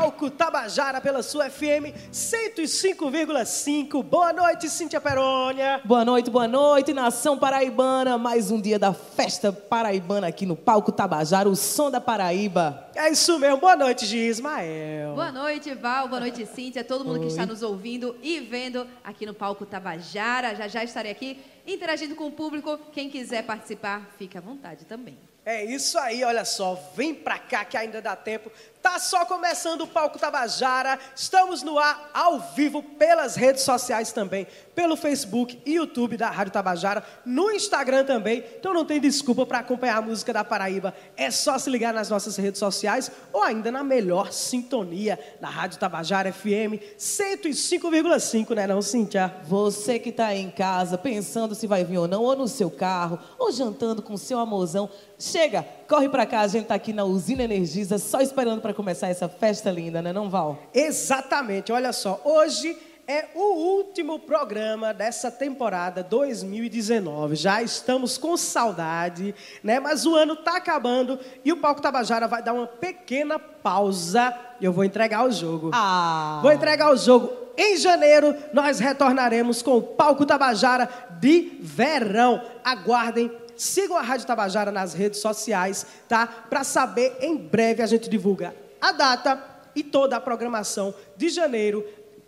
Palco Tabajara pela sua FM 105,5. Boa noite, Cíntia Perônia. Boa noite, boa noite, nação paraibana. Mais um dia da festa paraibana aqui no Palco Tabajara, o som da Paraíba. É isso mesmo. Boa noite, Gismael. Boa noite, Val. Boa noite, Cíntia. Todo mundo Oi. que está nos ouvindo e vendo aqui no Palco Tabajara. Já já estarei aqui interagindo com o público. Quem quiser participar, fique à vontade também. É isso aí, olha só, vem pra cá que ainda dá tempo. Tá só começando o Palco Tabajara. Estamos no ar ao vivo pelas redes sociais também, pelo Facebook e YouTube da Rádio Tabajara, no Instagram também. Então não tem desculpa para acompanhar a música da Paraíba. É só se ligar nas nossas redes sociais ou ainda na melhor sintonia na Rádio Tabajara FM 105,5, né, não, Cíntia? Você que está em casa pensando se vai vir ou não, ou no seu carro, ou jantando com seu amorzão, chega, corre para cá, a gente está aqui na Usina Energisa, só esperando para começar essa festa linda, né, não, Val? Exatamente, olha só, hoje é o último programa dessa temporada 2019. Já estamos com saudade, né? Mas o ano está acabando e o Palco Tabajara vai dar uma pequena pausa e eu vou entregar o jogo. Ah. Vou entregar o jogo. Em janeiro, nós retornaremos com o Palco Tabajara de verão. Aguardem Sigam a Rádio Tabajara nas redes sociais, tá? Para saber, em breve a gente divulga a data e toda a programação de janeiro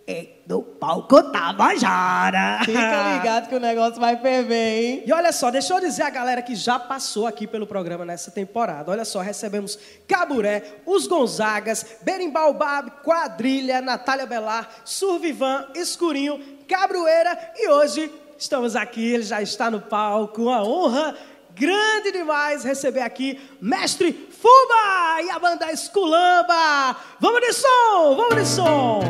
é do Palco Tabajara. Fica ligado que o negócio vai ferver, hein? E olha só, deixa eu dizer a galera que já passou aqui pelo programa nessa temporada. Olha só, recebemos Caburé, Os Gonzagas, Berimbau Bab, Quadrilha, Natália Belar, Survivan, Escurinho, Cabroeira e hoje Estamos aqui, ele já está no palco. Uma honra grande demais receber aqui Mestre Fuba e a banda Esculamba. Vamos de som, vamos de som.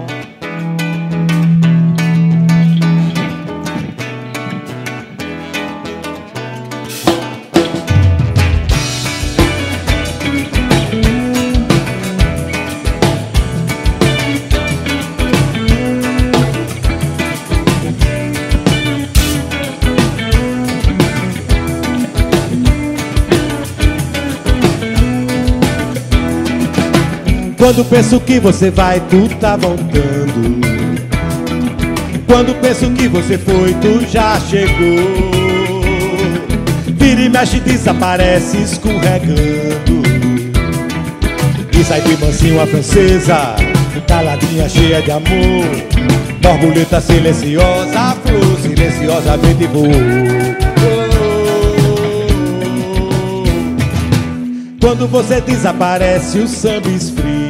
Quando penso que você vai, tu tá voltando. Quando penso que você foi, tu já chegou. Vira e mexe, desaparece escorregando. E sai de mansinho a francesa, caladinha cheia de amor. Borboleta silenciosa, flor silenciosamente voou. Quando você desaparece, o samba esfria.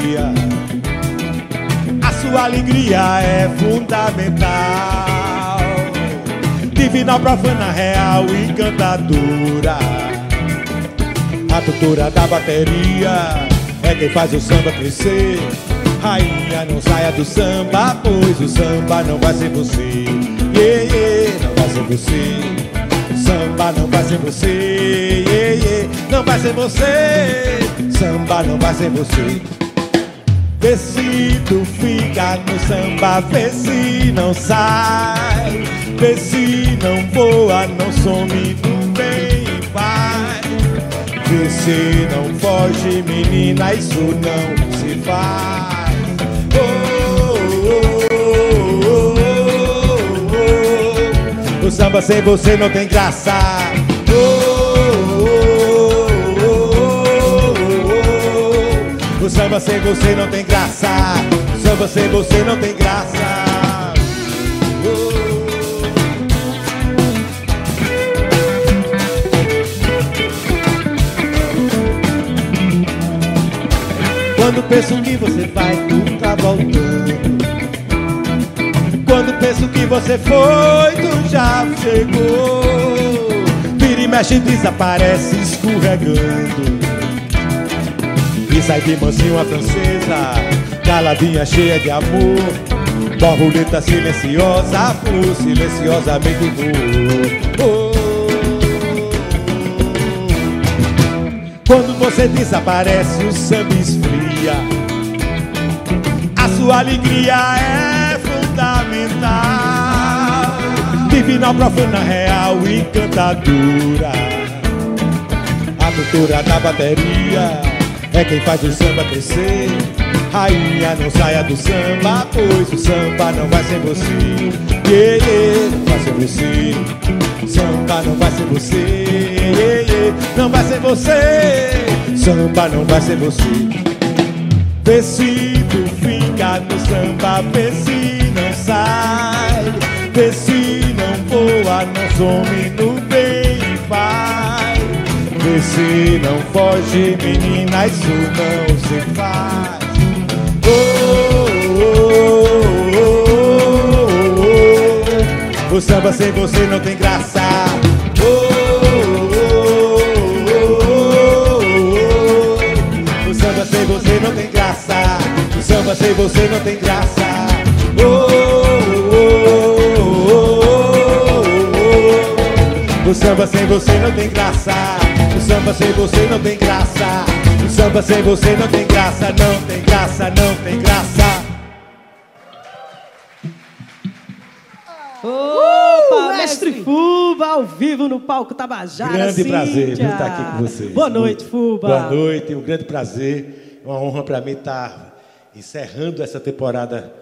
Sua alegria é fundamental. Divinal, profana, real, encantadora. A tutora da bateria é quem faz o samba crescer. Rainha, não saia do samba, pois o samba não vai ser você. Yeah, yeah, não vai ser você. Samba não vai ser você, yeah, yeah. não vai ser você. Samba não vai ser você. Vê se tu fica no samba, vê se não sai. Vê se não voa, não some, tu vem e vai. Vê se não foge, menina, isso não se faz. Oh, oh, oh. O samba sem você não tem graça. Samba sem você não tem graça. Samba sem você não tem graça. Quando penso que você vai, tu tá voltando. Quando penso que você foi, tu já chegou. Vira e mexe, desaparece escorregando. E sai de mansinho a francesa, caladinha cheia de amor. Borboleta silenciosa, flor silenciosamente voou. Oh. Quando você desaparece, o samba esfria. A sua alegria é fundamental. Divinal, profana, real, encantadora. A doutora da bateria é quem faz o samba crescer. Rainha, não saia do samba, pois o samba não vai ser você. Yeah, yeah, não vai ser você. Samba não vai ser você. Yeah, yeah, não vai ser você. Samba não vai ser você. Vê se tu fica no samba, vê se não sai. Vê se não voa, não some no bem e faz. Se não foge, menina, isso não se faz. Oh, oh, oh, oh, oh. O samba sem você não tem graça. Oh, oh, oh, oh, oh. O samba sem você não tem graça. O samba sem você não tem graça. Oh, oh, oh, oh, oh. O samba sem você não tem graça. Samba sem você não tem graça. O samba sem você não tem graça, não tem graça, não tem graça. Opa, Uh, mestre Fuba, ao vivo no palco Tabajara. Grande Cíntia. prazer viu, estar aqui com vocês. Boa noite, Fuba. Boa noite, um grande prazer. Uma honra para mim estar encerrando essa temporada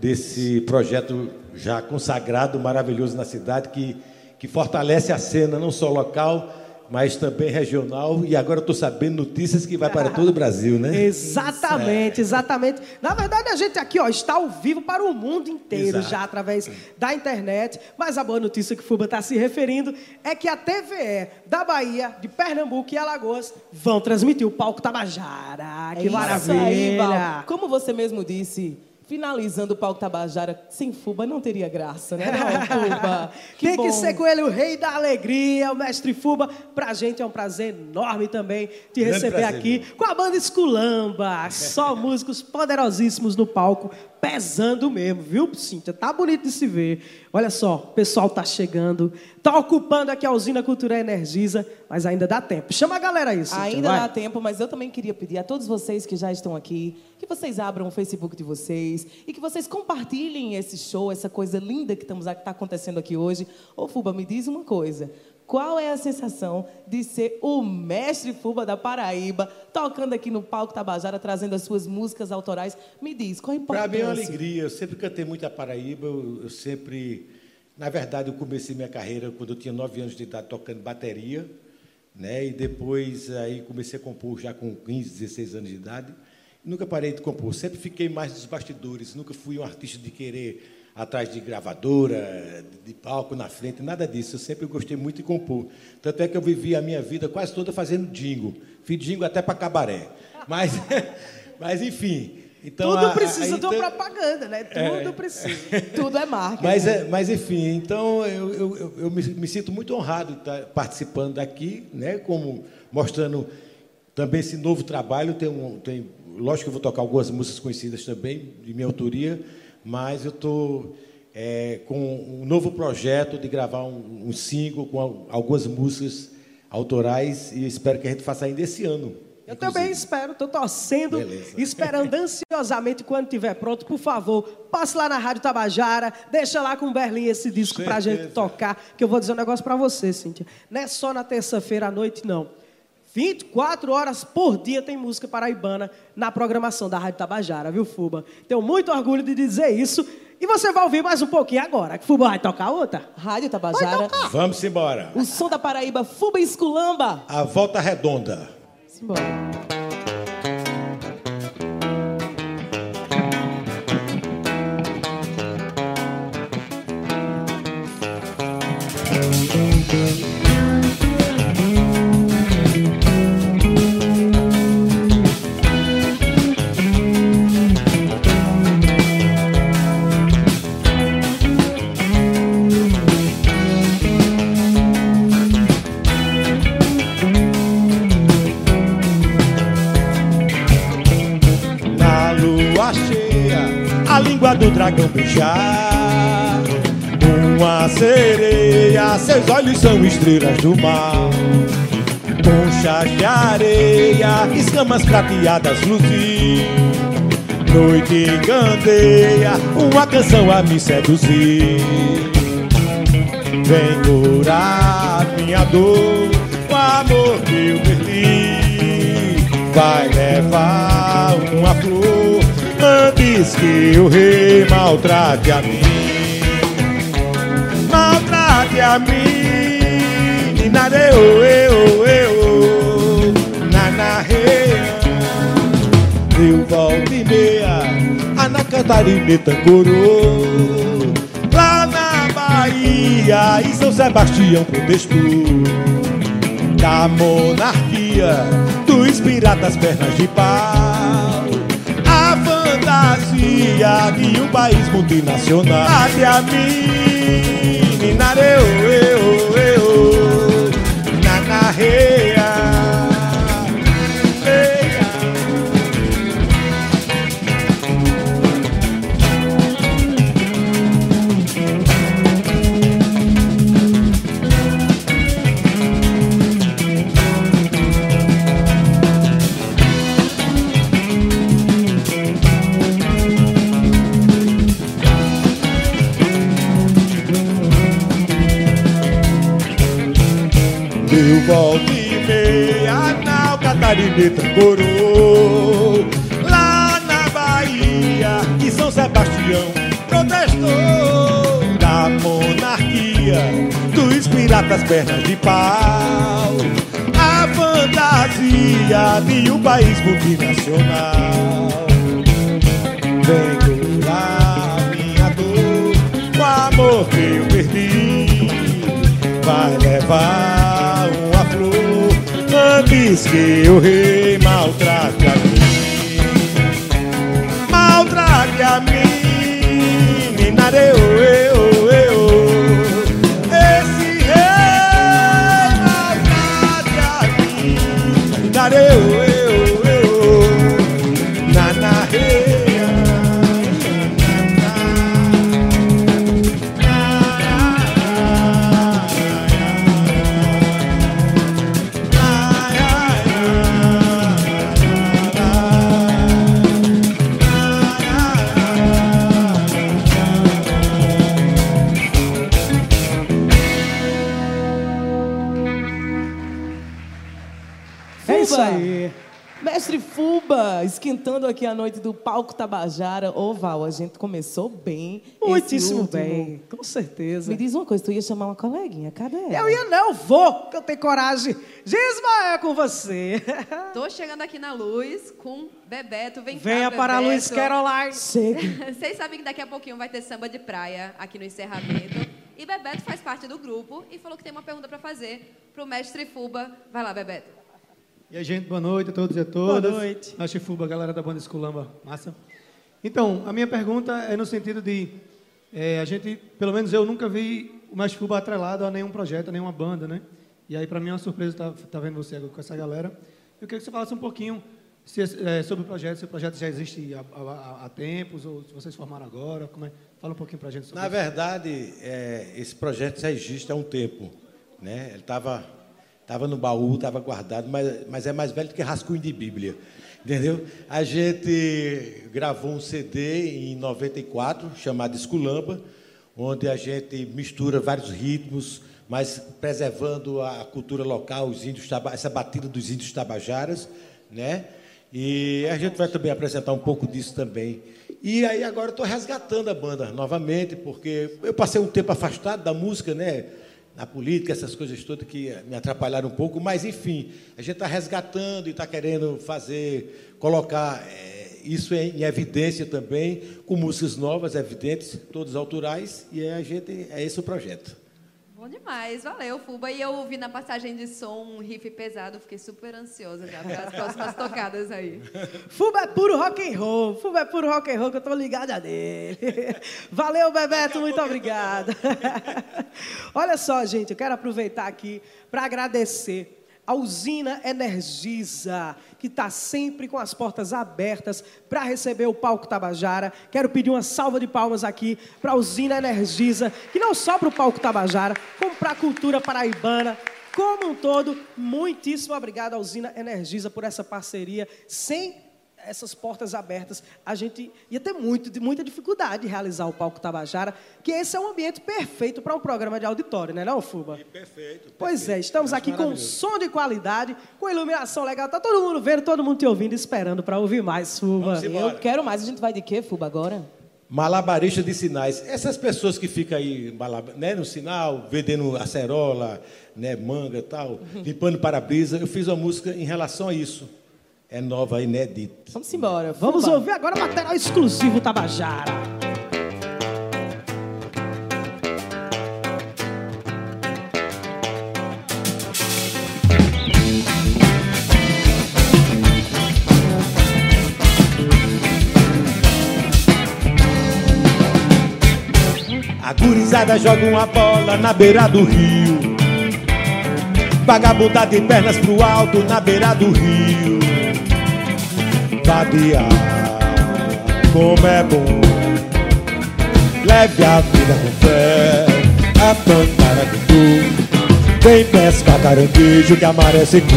desse projeto já consagrado, maravilhoso na cidade, que, que fortalece a cena, não só local, mas também regional. E agora eu estou sabendo notícias que vai para todo o Brasil, né? Exatamente, exatamente. Na verdade, a gente aqui ó, está ao vivo para o mundo inteiro, Exato. já através da internet. Mas a boa notícia que o Fuba está se referindo é que a TVE da Bahia, de Pernambuco e Alagoas vão transmitir o palco Tabajara. Que É isso maravilha! aí, Val. Como você mesmo disse, finalizando o palco Tabajara, sem Fuba não teria graça, né? Não, Fuba. Tem que bom. ser com ele o rei da alegria, o mestre Fuba. Pra gente é um prazer enorme também te receber prazer, aqui com a banda Esculamba. Só músicos poderosíssimos no palco, pesando mesmo, viu, Cíntia? Tá bonito de se ver. Olha só, o pessoal tá chegando, tá ocupando aqui a usina Cultura Energisa, mas ainda dá tempo. Chama a galera aí, Cíntia. Ainda vai. dá tempo, mas eu também queria pedir a todos vocês que já estão aqui que vocês abram o Facebook de vocês e que vocês compartilhem esse show, essa coisa linda que está acontecendo aqui hoje. Ô Fuba, me diz uma coisa. Qual é a sensação de ser o mestre Fuba da Paraíba, tocando aqui no palco Tabajara, trazendo as suas músicas autorais? Me diz, qual a Para importância? mim é uma alegria. Eu sempre cantei muito a Paraíba. Eu, eu sempre, na verdade, eu comecei minha carreira quando eu tinha nove anos de idade tocando bateria, né? E depois aí comecei a compor já com 15, 16 anos de idade. Nunca parei de compor. Sempre fiquei mais dos bastidores. Nunca fui um artista de querer atrás de gravadora, de palco na frente, nada disso. Eu sempre gostei muito de compor. Tanto é que eu vivi a minha vida quase toda fazendo jingle. Fiz jingle até para cabaré. Mas, mas enfim. Então, Tudo a- precisa a- de uma então- propaganda, né? Tudo precisa. Tudo é marca. mas, é, mas enfim, então eu, eu, eu- eu me, me sinto muito honrado de estar participando daqui, né, como mostrando também esse novo trabalho. Tem um, tem, lógico que eu vou tocar algumas músicas conhecidas também, de minha autoria, mas eu estou com um novo projeto de gravar um, um single com al- algumas músicas autorais e espero que a gente faça ainda esse ano. Eu inclusive. também espero, estou torcendo, Beleza. esperando ansiosamente quando estiver pronto. Por favor, passe lá na Rádio Tabajara, deixa lá com o Berlim esse disco para a gente tocar. Que eu vou dizer um negócio para você, Cíntia. Não é só na terça-feira à noite, não. 24 horas por dia tem música paraibana na programação da Rádio Tabajara, viu, Fuba? Tenho muito orgulho de dizer isso. E você vai ouvir mais um pouquinho agora. Que Fuba vai tocar outra? Rádio Tabajara, Vamos embora. o som da Paraíba, Fuba e Esculamba. A volta redonda. Simbora. Dragão beijar. Uma sereia, seus olhos são estrelas do mar. conchas de areia, escamas prateadas luzir. Noite candeia, uma canção a me seduzir. Vem curar minha dor, o amor que eu perdi. Vai levar uma flor antes que o rei maltrate a mim. Maltrate a mim. Ninareu, eu, eu, nanarreia. Eu volto e meia, Ana Catarina Tangorô. Lá na Bahia, em São Sebastião protestou da monarquia dos piratas pernas de pau. A fantasia de um país multinacional. Até a mim, ninareu, eu, eu, nanarreia. Eia. Volta e meia na Catarina Tangorô Lá na Bahia e São Sebastião protestou. Da monarquia dos piratas pernas de pau. A fantasia de um país multinacional. Vem curar minha dor O amor que eu perdi. Vai levar Antes que o rei maltrate a mim. Maltrate a mim Minareu, eu, eu Esquentando aqui a noite do palco Tabajara. Ô, Val, a gente começou bem. Muitíssimo bem, com certeza. Me diz uma coisa, tu ia chamar uma coleguinha, cadê ela? Eu ia não, vou, que eu tenho coragem. Gisma, é com você. Tô chegando aqui na luz com Bebeto. Vem Venha cá, para a. Luiz Caroline. Chega. Vocês sabem que daqui a pouquinho vai ter samba de praia aqui no encerramento. E Bebeto faz parte do grupo e falou que tem uma pergunta para fazer pro mestre Fuba. Vai lá, Bebeto. E aí, gente, boa noite a todos e a todas. Boa noite. A Chifuba, galera da banda Esculamba, massa. Então, a minha pergunta é no sentido de, é, a gente, pelo menos eu nunca vi o Fuba atrelado a nenhum projeto, a nenhuma banda, né? E aí, para mim, é uma surpresa estar tá, vendo você agora com essa galera. Eu queria que você falasse um pouquinho se, é, sobre o projeto, se o projeto já existe há, há- há tempos, ou se vocês formaram agora, como é? Fala um pouquinho para a gente sobre Na isso. verdade, é, esse projeto já existe há um tempo. Né? Ele estava tava no baú, estava guardado, mas, mas é mais velho do que rascunho de Bíblia. Entendeu? A gente gravou um CD em 94, chamado Esculamba, onde a gente mistura vários ritmos, mas preservando a cultura local, os índios, essa batida dos índios tabajaras, né? E a gente vai também apresentar um pouco disso também. E aí agora estou resgatando a banda novamente, porque eu passei um tempo afastado da música, né? Na política, essas coisas todas que me atrapalharam um pouco, mas enfim, a gente está resgatando e está querendo fazer, colocar eh, isso em, evidência também, com músicas novas, evidentes, todas autorais, e a gente, é esse o projeto. Bom demais, valeu, Fuba. E eu ouvi na passagem de som um riff pesado, fiquei super ansiosa já para as próximas tocadas aí. Fuba é puro rock and roll. Fuba é puro rock and roll que eu tô ligada nele. Valeu, Bebeto, muito obrigada. Olha só, gente, eu quero aproveitar aqui para agradecer a usina Energisa, que está sempre com as portas abertas para receber o palco Tabajara. Quero pedir uma salva de palmas aqui para a usina Energisa, que não só para o palco Tabajara, como para a cultura paraibana, como um todo, muitíssimo obrigado à Usina Energisa por essa parceria. Sem essas portas abertas, a gente ia ter muito, muita dificuldade de realizar o Palco Tabajara, que esse é um ambiente perfeito para um programa de auditório, não é não, Fuba? Perfeito. Pois é, estamos aqui com som de qualidade, com iluminação legal, tá todo mundo vendo, todo mundo te ouvindo, esperando para ouvir mais, Fuba. Eu quero mais. A gente vai de quê, Fuba, agora? Malabarista de sinais. Essas pessoas que ficam aí né, no sinal, vendendo acerola, né, manga e tal, limpando para-brisa, eu fiz uma música em relação a isso. É nova, inédita. Vamos embora. Vamos Fuba. ouvir agora material exclusivo Tabajara. A gurizada joga uma bola na beira do rio. Vagabundar de pernas pro alto na beira do rio. Vadiar, como é bom. Leve a vida com fé, a plantar tudo. Vem pescar caranguejo que a maré secou.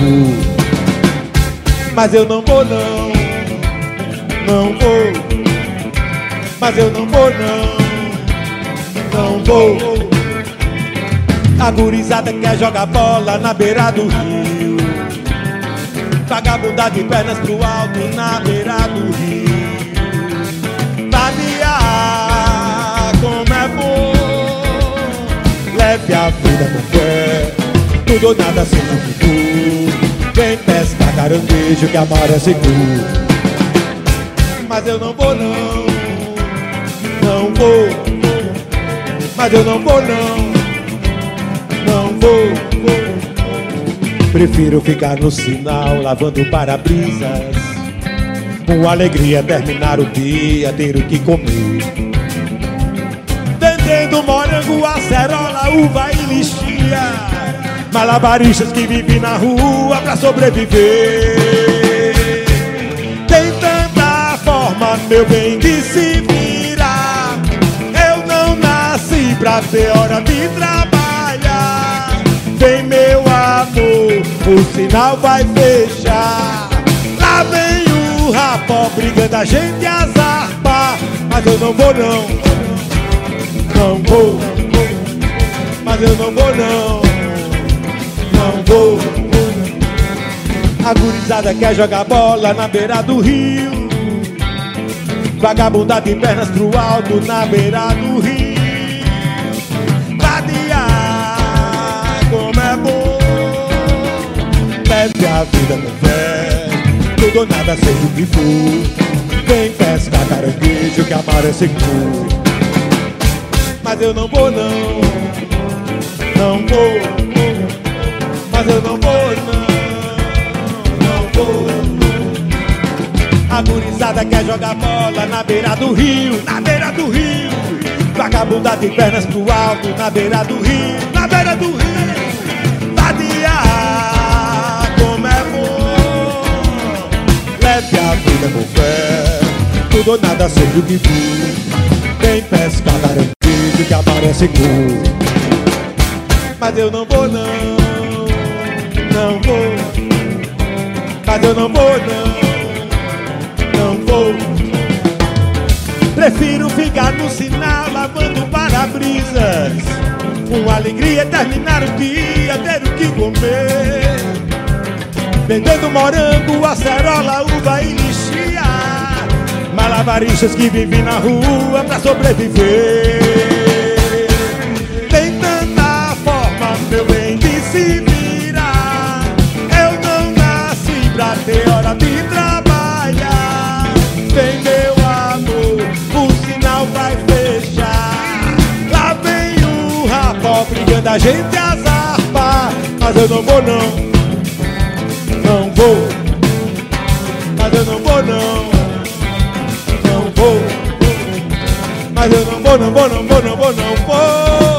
Mas eu não vou não, não vou. Mas eu não vou não não vou. A gurizada quer jogar bola na beira do rio. Vagabundar de pernas pro alto na beira do rio. Vadiar, como é bom. Leve a vida com fé. Tudo ou nada seja o que for. Vem pescar caranguejo que a maré segura. Mas eu não vou não, não vou mas eu não vou não, não vou. Prefiro ficar no sinal lavando para-brisas. Com alegria terminar o dia, ter o que comer. Vendendo morango, acerola, uva e lixia. Malabaristas que vivem na rua pra sobreviver. Tem tanta forma, meu bem, de se virar. Eu não nasci pra ter hora de trabalhar. Vem, meu o sinal vai fechar. Lá vem o rapó brigando a gente as arpas. Mas eu não vou, não. Não vou. Mas eu não vou, não. Não vou. A gurizada quer jogar bola na beira do rio. Vagabundar de pernas pro alto na beira do rio. Leve a vida fé. Tudo ou nada seja o que for. Vem pescar caranguejo que a mar é seguro. Mas eu não vou não. Não vou. Mas eu não vou não. Não vou. A gurizada quer jogar bola na beira do rio, na beira do rio. Vagabunda de pernas pro alto, na beira do rio, na beira do rio. Leve a vida com fé, tudo ou nada seja o que for. Vem pescar garantido que a maré é seguro. Mas eu não vou não, não vou. Mas eu não vou não não vou. Prefiro ficar no sinal lavando para-brisas. Com alegria terminar o dia, ter o que comer. Vendendo morango, acerola, uva e lixia. Malabaristas que vivem na rua pra sobreviver. Tem tanta forma, meu bem, de se virar. Eu não nasci pra ter hora de trabalhar. Vem, meu amor, o sinal vai fechar. Lá vem o rapó brigando a gente as arpas. Mas eu não vou, não. Vou. Mas eu não vou, não. Não vou. Mas eu não vou, não vou, não vou, não vou, não vou,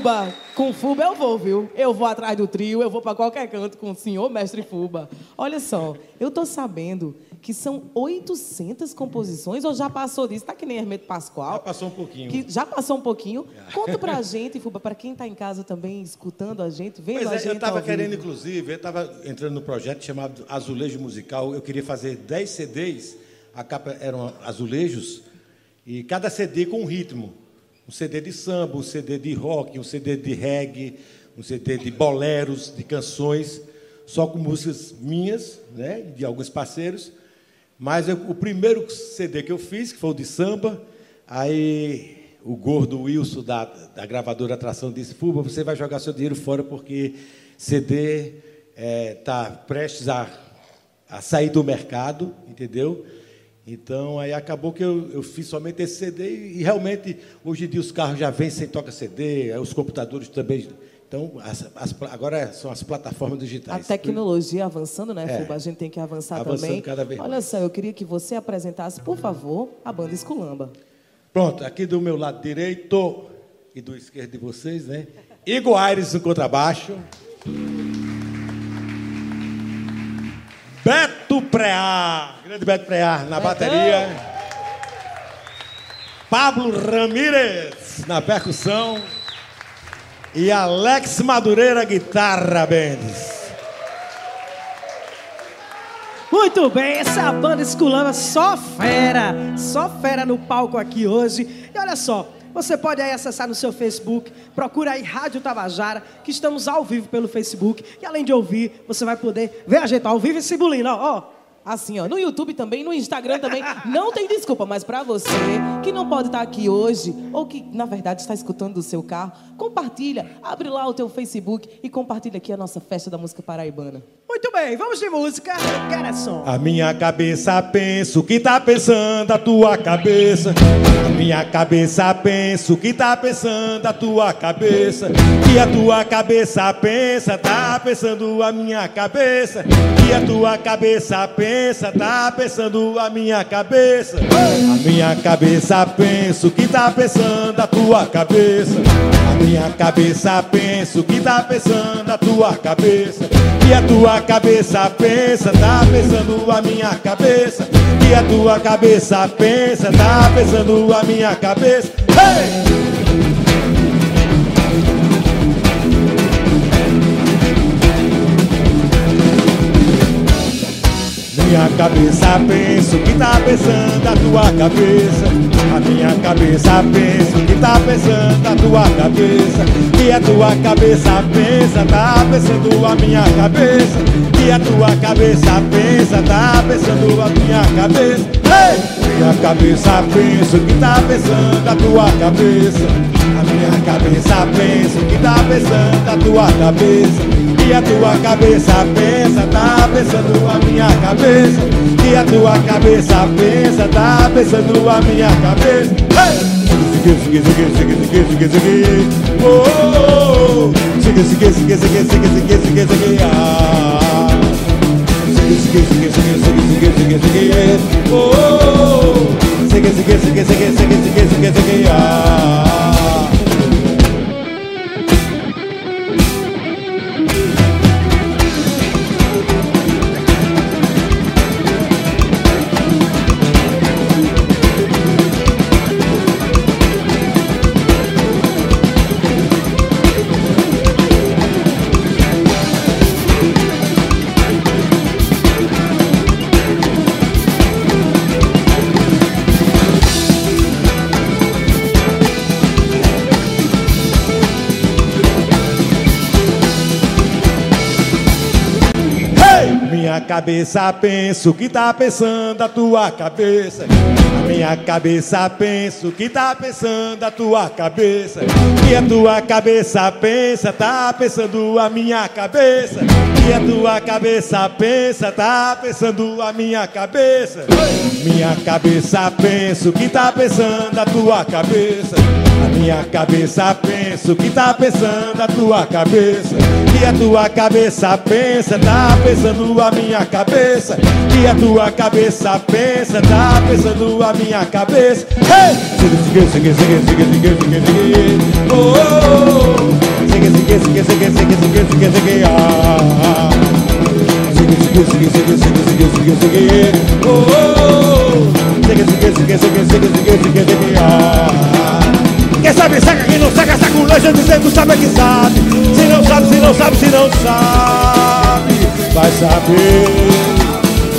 Fuba, com Fuba eu vou, viu? Eu vou atrás do trio, eu vou para qualquer canto com o senhor mestre Fuba. Olha só, eu tô sabendo que são 800 composições, ou já passou disso? Tá que nem Hermeto Pascoal. Já passou um pouquinho. Que já passou um pouquinho. Conta pra gente, Fuba, para quem tá em casa também, escutando a gente, vendo Pois a é, gente eu estava ao querendo, inclusive, eu estava entrando no projeto chamado Azulejo Musical. Eu queria fazer 10 CDs, a capa eram azulejos, e cada CD com um ritmo. Um CD de samba, um CD de rock, um CD de reggae, um CD de boleros, de canções, só com músicas minhas, né, de alguns parceiros. Mas eu- o primeiro CD que eu fiz, que foi o de samba, aí o gordo Wilson da, da gravadora Atração disse: Fuba, você vai jogar seu dinheiro fora porque CD está prestes a, a sair do mercado, entendeu? Então aí acabou que eu, eu fiz somente esse CD e, e realmente hoje em dia os carros já vêm sem toca CD, os computadores também. Então as- as agora são as plataformas A digitais. tecnologia avançando, né, É. Fuba? A gente tem que avançar Avançando também. cada vez Olha mais. só, eu queria que você apresentasse, por favor, a banda Esculamba. Pronto, aqui do meu lado direito e do esquerdo de vocês, né? Igor Aires no contrabaixo. Beto Prear, grande Beto Prear na bateria. Pablo Ramírez na percussão. E Alex Madureira, guitarra, Bendes. Muito bem, essa banda Esculamba, só fera, só fera no palco aqui hoje. E olha só, você pode aí acessar no seu Facebook, procura aí Rádio Tabajara, que estamos ao vivo pelo Facebook. E além de ouvir, você vai poder ver a gente ao vivo e Cibulina, ó. ó. Assim, ó, no YouTube também, no Instagram também. Não tem desculpa, mas pra você que não pode estar aqui hoje, ou que na verdade está escutando do seu carro, compartilha, abre lá o teu Facebook e compartilha aqui a nossa festa da música paraibana. Muito bem, vamos de música. Quero som. A minha cabeça penso que tá pensando a tua cabeça. A minha cabeça penso que tá pensando a tua cabeça. E a tua cabeça pensa, tá pensando a minha cabeça. E a tua cabeça pensa, tá pensando a minha cabeça. A minha cabeça penso que tá pensando a tua cabeça. A minha cabeça penso que tá pensando a tua cabeça. E a tua cabeça pensa, tá pensando a minha cabeça. E a tua cabeça pensa, tá pensando a minha cabeça. Hey! Minha cabeça penso que tá pensando a tua cabeça. A minha cabeça penso que tá pensando a tua cabeça. E a tua cabeça pensa, tá pensando a minha cabeça. E a tua cabeça pensa, tá pensando a minha cabeça. Ei! Minha cabeça penso que tá pensando a tua cabeça. A minha cabeça penso que tá pensando a tua cabeça. E a tua cabeça pensa, tá pensando a minha cabeça. E a tua cabeça pensa, tá pensando a minha cabeça. Hey! Sigue, sigue, sigue, sigue, sigue, sigue, sigue. Oh, oh, oh. Sigue. Ah. 세계 세계 세계 세계 세계 세계 세계 세계 오 세계 세계 세계 세계 세계 세계 세계 세계야 cabeça penso que tá pensando a tua cabeça. A minha cabeça penso que tá pensando a tua cabeça. E a tua cabeça pensa, tá pensando a minha cabeça. E a tua cabeça pensa, tá pensando a minha cabeça. Minha cabeça penso que tá pensando a tua cabeça. A minha cabeça penso que tá pensando a tua cabeça. E a tua cabeça pensa, tá pensando a minha cabeça. Que a tua cabeça pensa, tá pensando a minha cabeça. Hey! Oh, oh, oh. Quem sabe saca, quem não saca, saca o lanche dizendo sabe que sabe. Se não sabe, se não sabe, se não sabe, vai saber.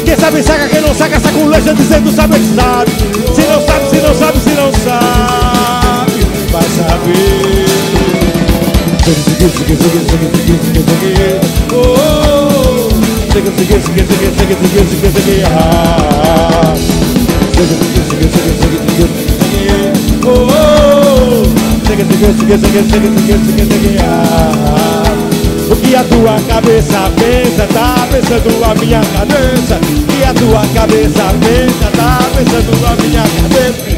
Quem sabe saca, quem não saca, saca o lanche dizendo sabe que sabe. Se não sabe, se não sabe, se não sabe, vai saber. O que a tua cabeça pensa, tá pensando a minha cabeça. O que a tua cabeça pensa, tá pensando a minha cabeça.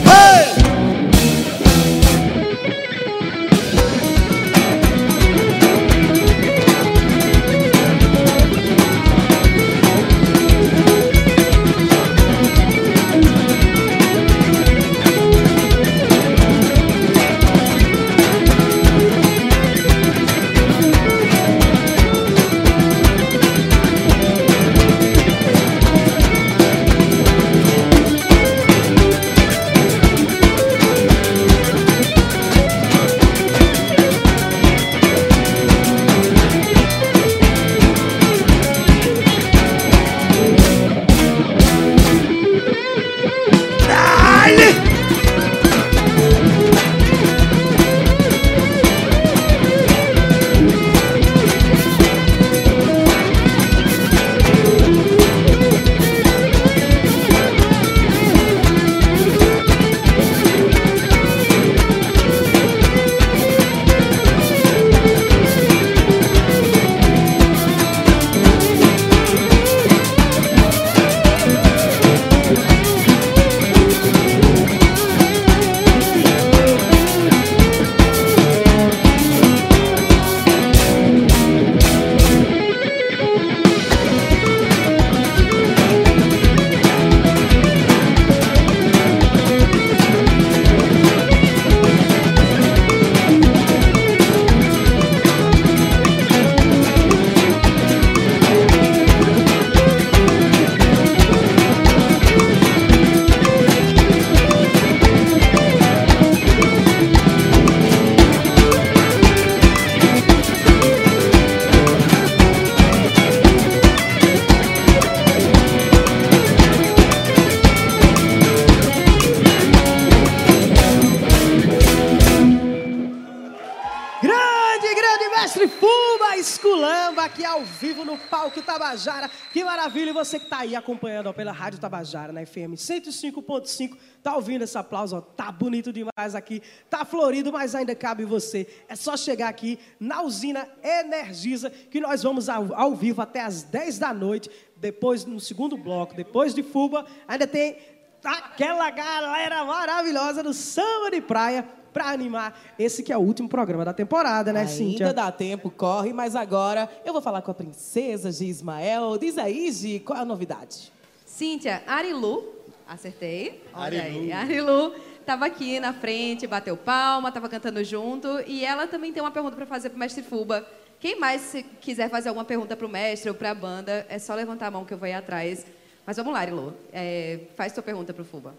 Tabajara. Que maravilha! E você que está aí acompanhando ó, pela Rádio Tabajara, na FM 105.5, tá ouvindo esse aplauso? Ó, tá bonito demais aqui, tá florido, mas ainda cabe você. É só chegar aqui na usina Energisa, que nós vamos ao, ao vivo até às 10 da noite. Depois, no segundo bloco, depois de Fuba, ainda tem aquela galera maravilhosa do samba de praia para animar esse que é o último programa da temporada, né, Ainda Cíntia? dá tempo, corre, mas agora eu vou falar com a princesa Gi Ismael. Diz aí, Gi, qual é a novidade? Cíntia, Arilu, acertei. Olha aí, Arilu estava aqui na frente, bateu palma, estava cantando junto. E ela também tem uma pergunta para fazer para o mestre Fuba. Quem mais se quiser fazer alguma pergunta para o mestre ou para a banda, é só levantar a mão que eu vou ir atrás. Mas vamos lá, Arilu. É, faz sua pergunta para o Fuba.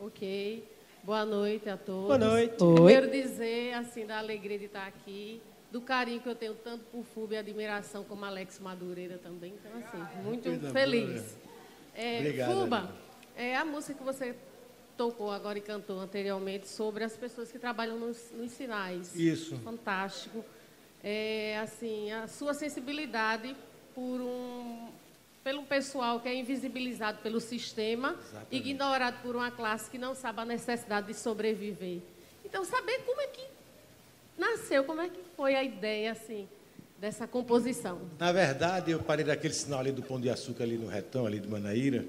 Ok. Boa noite a todos. Boa noite. Oi. Primeiro dizer, assim, da alegria de estar aqui, do carinho que eu tenho tanto por FUB e admiração como Alex Madureira também. Então, assim, muito feliz. É, Obrigado, Fuba, é a música que você tocou agora e cantou anteriormente sobre as pessoas que trabalham nos, nos sinais. Isso. Fantástico. É, assim, a sua sensibilidade por um pelo pessoal que é invisibilizado pelo sistema, ignorado por uma classe que não sabe a necessidade de sobreviver. Então, saber como é que nasceu, como é que foi a ideia assim dessa composição. Na verdade, eu parei daquele sinal ali do Pão de Açúcar, ali no retão, ali de Manaíra,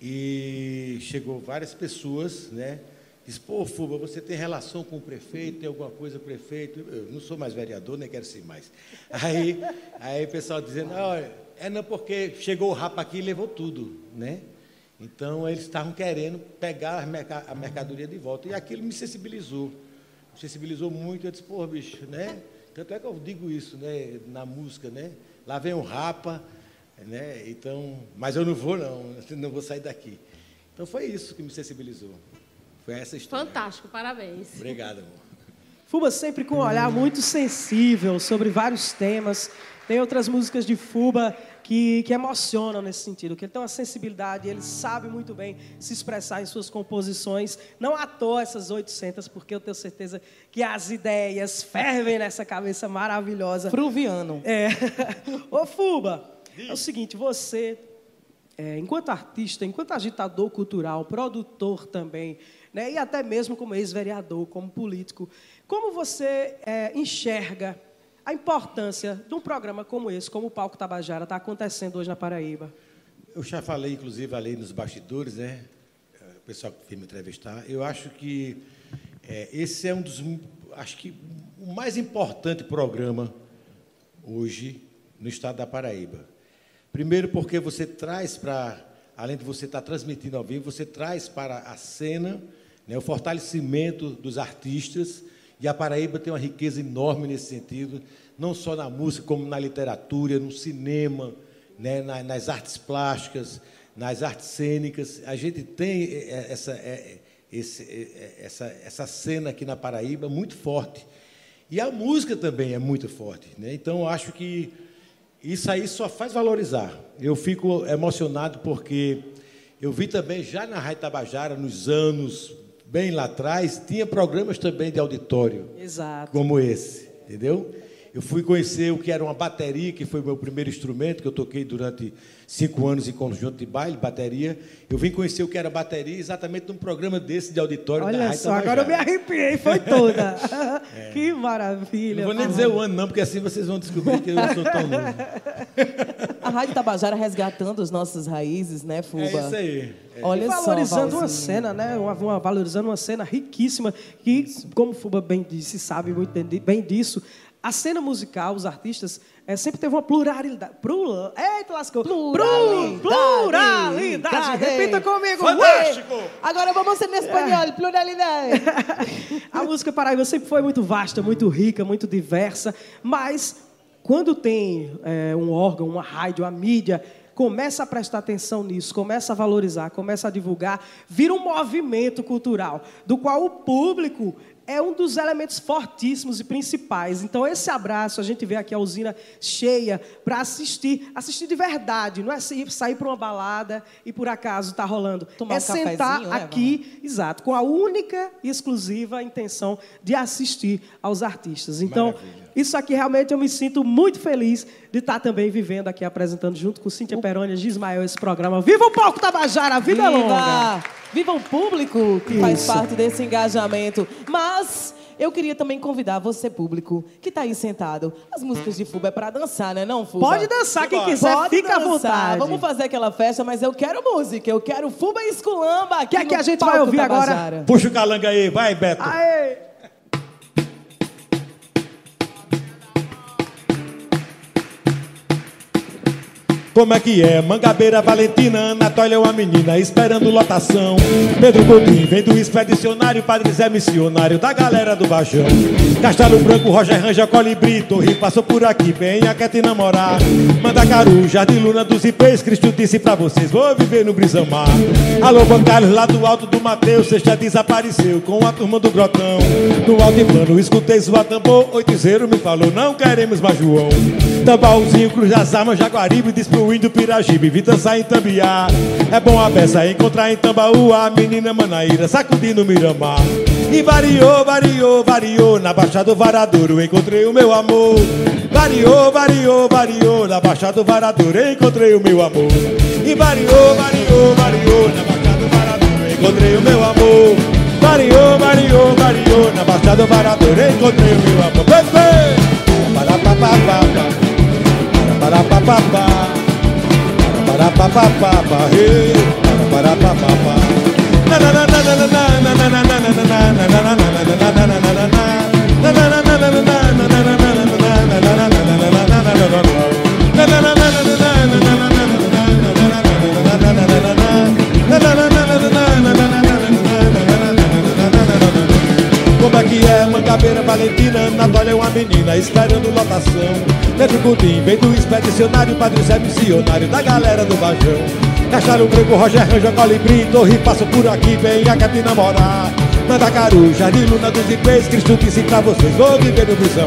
e chegou várias pessoas, né? Diz, pô, Fuba, você tem relação com o prefeito, tem alguma coisa com o prefeito? Eu não sou mais vereador, nem quero ser mais. Aí, aí o pessoal dizendo, olha, é não porque chegou o rapa aqui e levou tudo, né? Então eles estavam querendo pegar a mercadoria de volta. E aquilo me sensibilizou. Me sensibilizou muito. Eu disse, pô, bicho, né? Tanto é que eu digo isso, né? Na música, né? Lá vem um rapa, né? Então, mas eu não vou não, não vou sair daqui. Então foi isso que me sensibilizou. Foi essa história. Fantástico, parabéns. Obrigado, amor. Fuba sempre com um olhar muito sensível sobre vários temas. Tem outras músicas de Fuba que, que emocionam nesse sentido, que ele tem uma sensibilidade, ele sabe muito bem se expressar em suas composições. Não à toa essas 800, porque eu tenho certeza que as ideias fervem nessa cabeça maravilhosa. Fruviano. É. Ô Fuba, é o seguinte, você, é, enquanto artista, enquanto agitador cultural, produtor também, né, e até mesmo como ex-vereador, como político, como você é, enxerga a importância de um programa como esse, como o Palco Tabajara, está acontecendo hoje na Paraíba? Eu já falei, inclusive, ali nos bastidores, né? O pessoal que veio me entrevistar. Eu acho que é, esse é um dos, acho que o mais importante programa hoje no estado da Paraíba. Primeiro, porque você traz para, além de você estar tá transmitindo ao vivo, você traz para a cena né, o fortalecimento dos artistas e a Paraíba tem uma riqueza enorme nesse sentido, não só na música, como na literatura, no cinema, né, nas artes plásticas, nas artes cênicas. A gente tem é, é, essa, é, essa, essa cena aqui na Paraíba muito forte. E a música também é muito forte. Né? Então, acho que isso aí só faz valorizar. Eu fico emocionado porque eu vi também, já na Rádio Tabajara, nos anos bem lá atrás, tinha programas também de auditório. Exato. Como esse, entendeu? Eu fui conhecer o que era uma bateria, que foi o meu primeiro instrumento, que eu toquei durante cinco anos em conjunto de baile, bateria. Eu vim conhecer o que era bateria exatamente num programa desse de auditório Olha da Rádio só, agora eu me arrepiei, foi toda. é. Que maravilha. Não vou nem dizer o ano não, porque assim vocês vão descobrir que eu não sou tão novo. A Rádio Tabajara resgatando as nossas raízes, né, Fuba? É isso aí. É. Olha e valorizando só, uma cena, né? Uma, uma, valorizando uma cena riquíssima que, como Fuba bem disse, sabe muito bem disso, a cena musical, os artistas, é, sempre teve uma pluralidade. Plura, eita, lascou. Pluralidade. Pluralidade. Repita comigo. Fantástico. Agora vamos ser em espanhol. É. Pluralidade. a música paraíba sempre foi muito vasta, muito rica, muito diversa. Mas, quando tem é, um órgão, uma rádio, uma mídia começa a prestar atenção nisso, começa a valorizar, começa a divulgar, vira um movimento cultural, do qual o público é um dos elementos fortíssimos e principais. Então, esse abraço, a gente vê aqui a usina cheia para assistir, assistir de verdade, não é sair para uma balada e por acaso está rolando. Tomar é um sentar né, aqui, exato, com a única e exclusiva intenção de assistir aos artistas. Então, Maravilha. Isso aqui realmente eu me sinto muito feliz de estar também vivendo aqui, apresentando junto com Cíntia Perônia e Ismael esse programa. Viva o Palco Tabajara, vida Viva! longa! Viva o público que Isso. faz parte desse engajamento. Mas eu queria também convidar você, público, que está aí sentado. As músicas de Fuba é para dançar, né, não, Fuba? Pode dançar, quem quiser, Pode fica dançar. à vontade. Vamos fazer aquela festa, mas eu quero música. Eu quero Fuba e Esculamba aqui que é que a gente vai ouvir Tabajara. agora? Puxa o calanga aí, vai, Beto. Aê! Como é que é? Mangabeira, Valentina, Anatólia é uma menina esperando lotação. Pedro Godinho vem do expedicionário, Padre Zé missionário da galera do Baixão. Castelo Branco, Roger Ranja, Colibri, Torre passou por aqui, venha quer te namorar. Manda Caru, Jardim Luna dos Ipês, Cristo disse pra vocês, vou viver no Brisamar. Alô, Bancários, lá do alto do Mateus, sexta desapareceu com a turma do Grotão. No alto e plano, escutei sua tambor, oitizeiro me falou, não queremos mais João. Tambaúzinho, Cruz das Armas, Jaguaribe, diz pro o índio Piragibe, vi dançar em Tambiá. É bom a beça encontrar em Tambaú a menina Manaíra sacudindo Miramar. E variou, variou, variou, na Baixada do Varadouro encontrei o meu amor. Variou, variou, variou, na Baixada do Varadouro encontrei o meu amor. E variou, variou, variou, na Baixada do Varadouro encontrei o meu amor. Variou, variou, variou, na Baixada do Varadouro encontrei o meu amor. Pepe! Para, para, para, para, para, para, para, para, para para para para para para para Como é, Mangabeira Valentina Natália é uma menina esperando lotação. Pedro Gudim, vem do expedicionário Padre Zé missionário da galera do Bajão. Castelo Branco, Roger Ranja, Colibri Torre, passo por aqui, vem a te namorar Mandacaru, Jardim Luna dos Ipês Cristo disse pra vocês, vou viver no Bus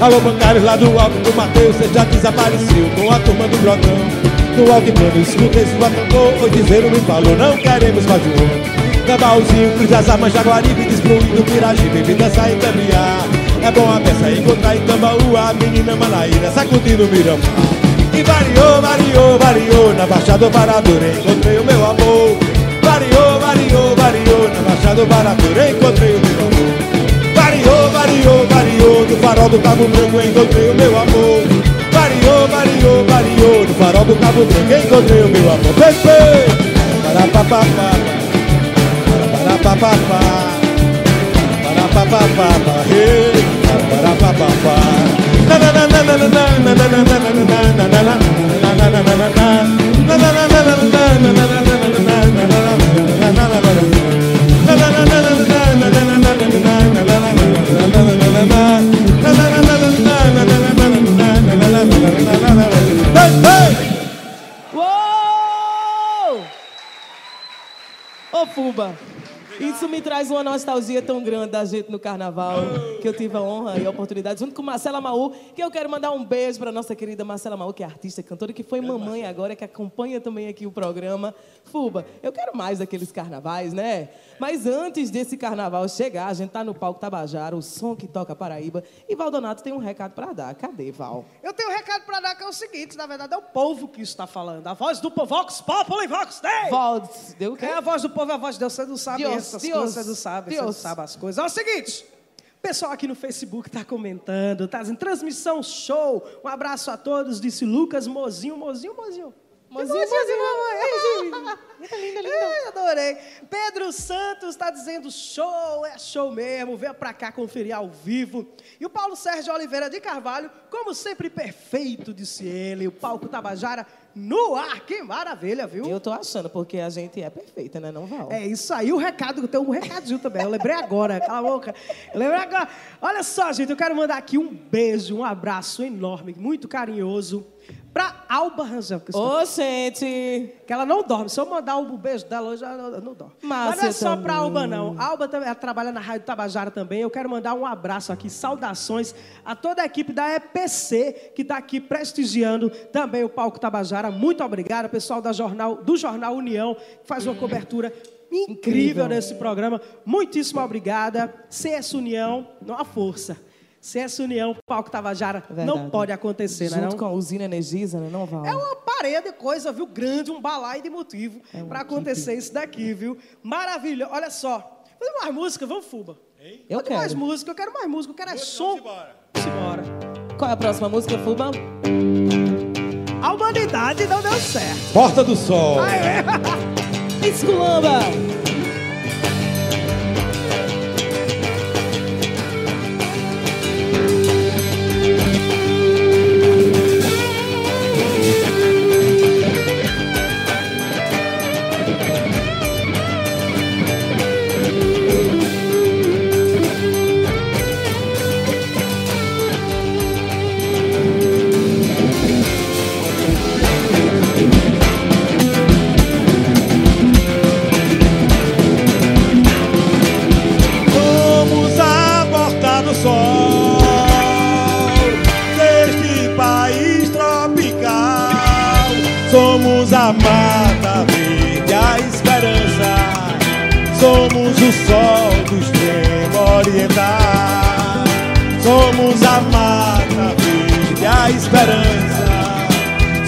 Alô, bancários lá do alto do Mateus Você já desapareceu com a turma do Brotão. No altiplano, escutei sua tambor Foi dizer, me falou, não queremos mais um. outro Cabalzinho, Cruz das Armas, Jaguaribe, Desfluindo, Piragibe, vem dançar e caminhar É bom a peça encontrar em Tambaú A menina Manaíra, sacudindo o Miramar E variou, variou, variou Na Baixada do Parador encontrei o meu amor. Variou, variou, variou Na Baixada do Parador encontrei o meu amor. Variou, variou, variou No farol do Cabo Branco encontrei o meu amor. Variou, variou, variou No farol do Cabo Branco encontrei o meu amor. Pepe! Para papapá, para papapá, hey, para papapá. Hey! Uou! Ô, Fumba! Isso me traz uma nostalgia tão grande da gente no carnaval, que eu tive a honra e a oportunidade, junto com Marcela Maú, que eu quero mandar um beijo para nossa querida Marcela Maú, que é artista, cantora, que foi mamãe agora, que acompanha também aqui o programa. Fuba, eu quero mais daqueles carnavais, né? Mas antes desse carnaval chegar, a gente tá no palco Tabajara, o som que toca Paraíba, e Valdonato tem um recado para dar. Cadê, Val? Eu tenho um recado para dar que é o seguinte, na verdade é o povo que está falando. A voz do povo, Vox Populi, Vox Dei! Voz, deu o quê? É a voz do povo, é a voz de Deus, você não sabe Deus, essas Deus, coisas, você não sabe, você não Deus. sabe as coisas. É o seguinte, o pessoal aqui no Facebook está comentando, tá dizendo, transmissão show, um abraço a todos, disse Lucas Mozinho, Mozinho, Mozinho. Mozinho, Que mozinho, mamãe. Ai, adorei. Pedro Santos está dizendo show, é show mesmo. Venha pra cá conferir ao vivo. E o Paulo Sérgio Oliveira de Carvalho, como sempre, perfeito, disse ele. O palco Tabajara no ar. Que maravilha, viu? Eu tô achando, porque a gente é perfeita, né, não, Val? É isso aí, o recado, tem um recadinho também. Eu lembrei agora, cala a boca. Eu lembrei agora. Olha só, gente, eu quero mandar aqui um beijo, um abraço enorme, muito carinhoso, pra Alba Rangel. Ô, gente! que ela não dorme. Se eu mandar o beijo dela hoje, ela não, não dorme. Márcia Mas não é só pra também. Alba, não. Alba também, ela trabalha na Rádio Tabajara também. Eu quero mandar um abraço aqui, saudações a toda a equipe da EPC, que está aqui prestigiando também o Palco Tabajara. Muito obrigado, pessoal da jornal, do Jornal União, que faz uma cobertura incrível, Incrível. nesse programa. Muitíssimo obrigada. CS União, não há força. CS União, Palco Tabajara, não Verdade. pode acontecer, né? Junto não? com a usina Energisa, né, não, Val? É uma parede de coisa, viu? Grande, um balaio de motivo É para acontecer isso daqui, viu? Maravilha. Olha só. Vamos mais música, vamos, Fuba. Eu Pode mais quero. música, eu quero mais música, eu quero é som. Vamos embora. Qual é a próxima música, Fuba? A humanidade não deu certo. Porta do Sol. Esculamba!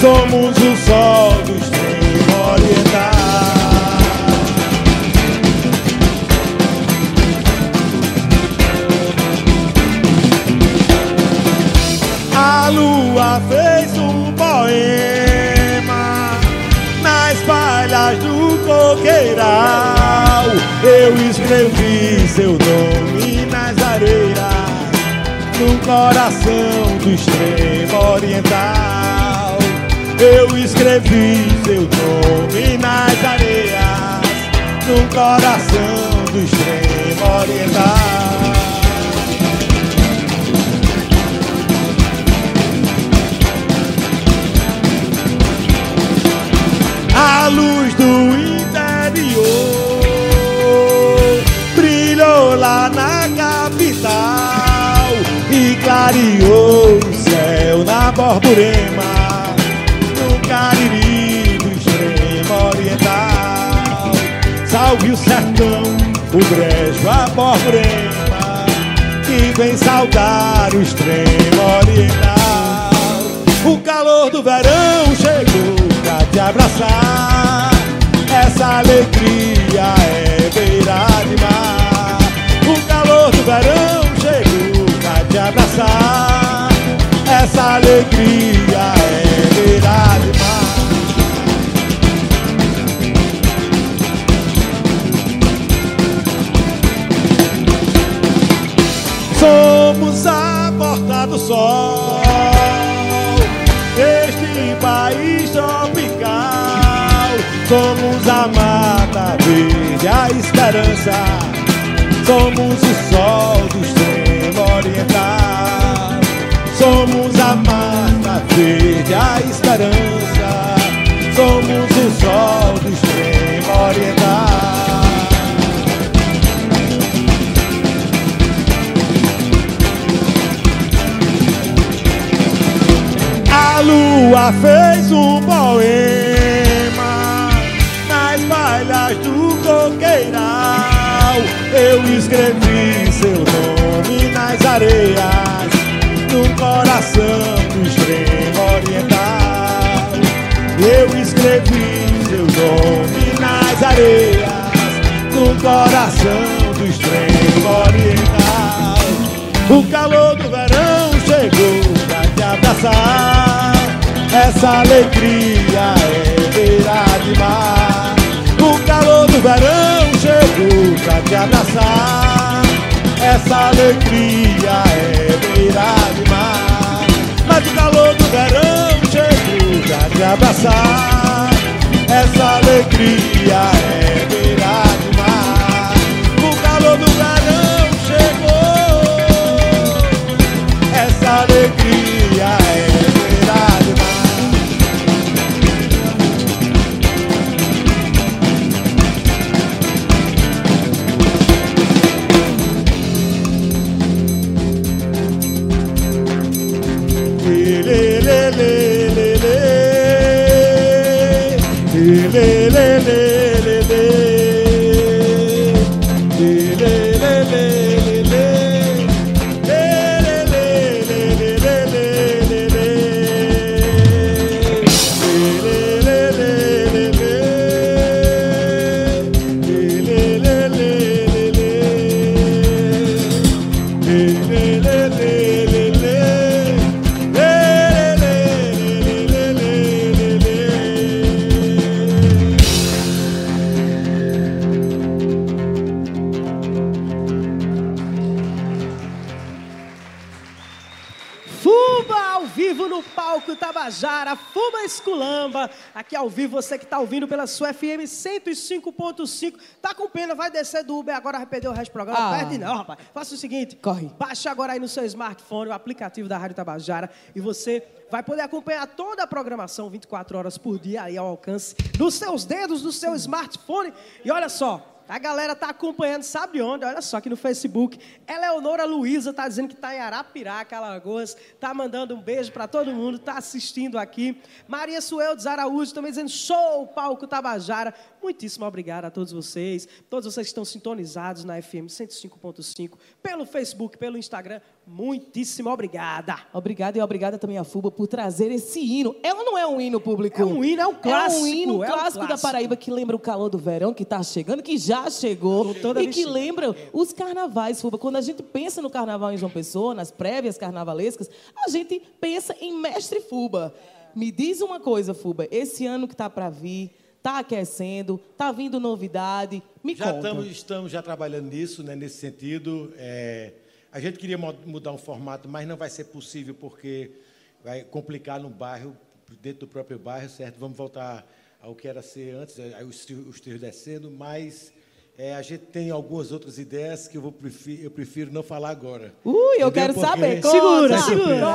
Somos o sol do extremo oriental. A lua fez um poema nas palhas do coqueiral. Eu escrevi seu nome nas areias, no coração do extremo oriental. Eu escrevi seu nome nas areias, no coração do extremo oriental. A luz do interior brilhou lá na capital e clareou o céu na Borborema, Salve o sertão, o brejo, a Borborema, que vem saudar o extremo oriental. O calor do verão chegou pra te abraçar. Essa alegria é beira de mar. O calor do verão chegou pra te abraçar. Essa alegria é sol. Este país tropical Somos a mata verde, a esperança. Somos o sol do extremo oriental. Somos a mata verde, a esperança. Somos o sol do extremo oriental A lua fez um poema nas palhas do coqueiral. Eu escrevi seu nome nas areias, no coração do extremo oriental. Eu escrevi seu nome nas areias, no coração do extremo oriental. O calor do verão chegou pra te abraçar. Essa alegria é beira de mar. O calor do verão chegou pra te abraçar. Essa alegria é beira de mar. Mas o calor do verão chegou pra te abraçar. Essa alegria é beira de mar. Está ouvindo pela sua FM 105.5. Tá com pena, vai descer do Uber agora, vai perder o resto do programa. Ah. Perde não, rapaz. Faça o seguinte: Corre. Baixa agora aí no seu smartphone o aplicativo da Rádio Tabajara e você vai poder acompanhar toda a programação 24 horas por dia aí ao alcance dos seus dedos, do seu smartphone. E olha só. A galera tá acompanhando, sabe onde? Olha só, aqui no Facebook. Eleonora Luiza tá dizendo que tá em Arapiraca, Alagoas. Tá mandando um beijo para todo mundo, tá assistindo aqui. Maria Sueldes Araújo também dizendo show, palco Tabajara. Muitíssimo obrigado a todos vocês. Todos vocês que estão sintonizados na FM 105.5, pelo Facebook, pelo Instagram. Muitíssimo obrigada. Obrigada e obrigada também a FUBA por trazer esse hino. É ou não é um hino público? É um hino, é um clássico, É um hino é um clássico da. Paraíba que lembra o calor do verão que está chegando, que já chegou. E que lembra os carnavais, FUBA. Quando a gente pensa no carnaval em João Pessoa, nas prévias carnavalescas, a gente pensa em mestre FUBA. Me diz uma coisa, FUBA. Esse ano que está para vir, Tá aquecendo? Tá vindo novidade? Me já conta. Estamos, estamos já trabalhando nisso, né, nesse sentido. É, a gente queria mudar um formato, mas não vai ser possível porque vai complicar no bairro, dentro do próprio bairro, certo? Vamos voltar ao que era ser antes, os tiros descendo, mas é, a gente tem algumas outras ideias que eu, vou prefiro, eu prefiro não falar agora. Ui, eu quero Porque... saber. Conta, segura, segura.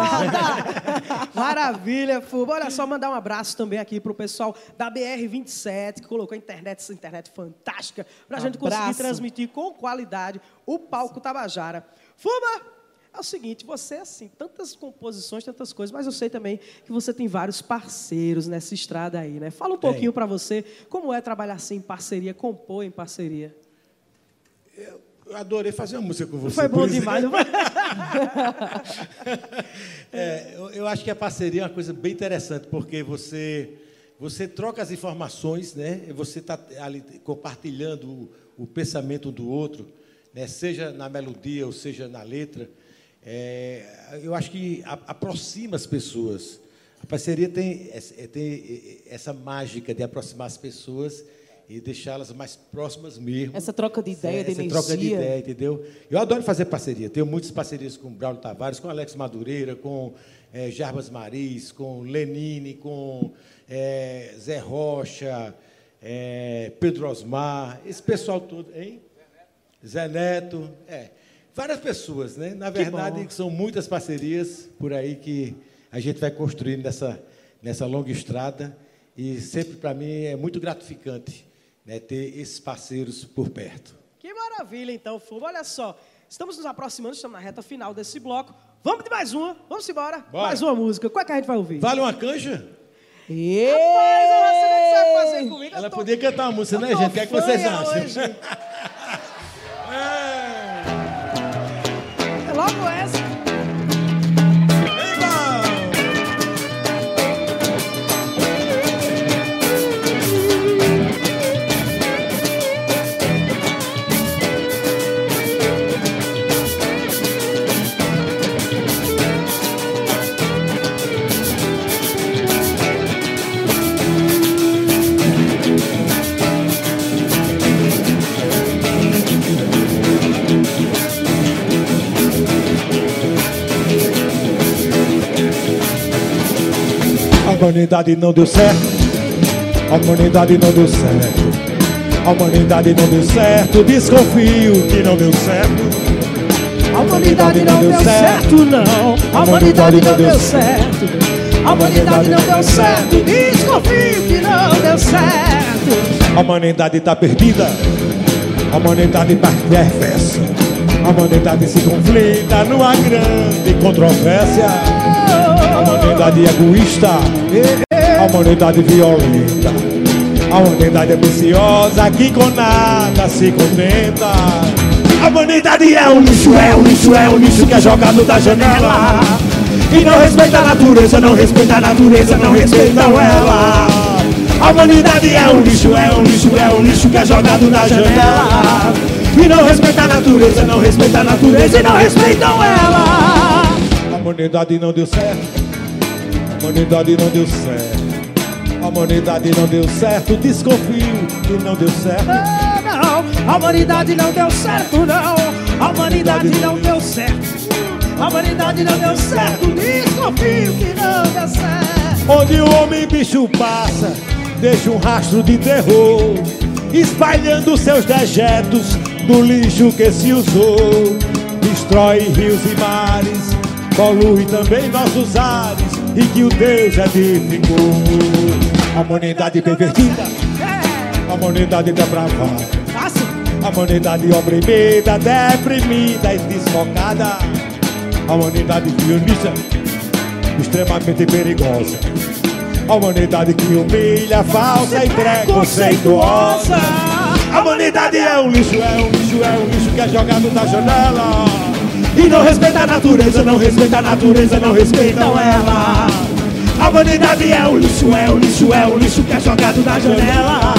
Maravilha, Fuba. Olha só, mandar um abraço também aqui para o pessoal da BR-27, que colocou a internet, essa internet fantástica, para a gente conseguir transmitir com qualidade o palco Tabajara. Fuba, é o seguinte, você, assim, tantas composições, tantas coisas, mas eu sei também que você tem vários parceiros nessa estrada aí, né? Fala um pouquinho para você como é trabalhar assim em parceria, compor em parceria. Eu adorei fazer uma música com você. Foi bom demais, é, eu, eu, acho que a parceria é uma coisa bem interessante, porque você, você troca as informações, né? Você está ali compartilhando o, o pensamento do outro, né? seja na melodia ou seja na letra. É, eu acho que aproxima as pessoas. A parceria tem, é, tem essa mágica de aproximar as pessoas e deixá-las mais próximas mesmo. Essa troca de ideia, é, de essa energia. troca de ideia, entendeu? Eu adoro fazer parceria. Tenho muitas parcerias com Braulio Tavares, com Alex Madureira, com é, Jarbas Maris, com Lenine, com é, Zé Rocha, é, Pedro Osmar, esse pessoal todo, hein? Zé Neto, é. Várias pessoas, né? Na verdade, são muitas parcerias por aí que a gente vai construindo nessa, nessa longa estrada. E sempre para mim é muito gratificante né, ter esses parceiros por perto. Que maravilha, então, Fubo. Olha só, estamos nos aproximando, estamos na reta final desse bloco. Vamos de mais uma, vamos embora. Bora. Mais uma música. Qual é que a gente vai ouvir? Vale uma canja? Rapaz, não que você vai fazer comigo. Ela tô... podia cantar uma música, né, gente? O que, é que vocês acham? logo essa. A humanidade não deu certo. A humanidade não deu certo. A humanidade não deu certo. Desconfio que não deu certo. A humanidade não deu certo, não. A humanidade não deu certo. A humanidade não deu certo. Desconfio que não deu certo. A humanidade está perdida. A humanidade está perversa. A humanidade se conflita numa grande controvérsia humanidade egoísta, a humanidade violenta, a humanidade ambiciosa que com nada se contenta. A humanidade é um lixo, é um lixo, é um lixo que é jogado da janela. E não respeita a natureza, não respeita a natureza, não respeitam ela. A humanidade é um lixo, é um lixo, é um lixo que é jogado na janela. E não respeita a natureza, não respeita a natureza e não respeitam ela. A humanidade não deu certo. A humanidade não deu certo. A humanidade não deu certo. Desconfio que não deu certo. Ah, não, a humanidade não deu certo, não. A humanidade não deu certo. A humanidade não deu certo. Desconfio que não deu certo. Onde o homem bicho passa, deixa um rastro de terror, espalhando seus dejetos do lixo que se usou. Destrói rios e mares, polui também nossos ares e que o Deus edificou. A humanidade pervertida, a humanidade depravada, a humanidade oprimida, deprimida e desfocada, a humanidade violista, extremamente perigosa. A humanidade que humilha, falsa e preconceituosa. A humanidade é um lixo, é um lixo, é um lixo que é jogado da janela. E não respeita a natureza, não respeita a natureza, não respeitam ela. A humanidade é o lixo, é o lixo, é o lixo que é jogado na janela.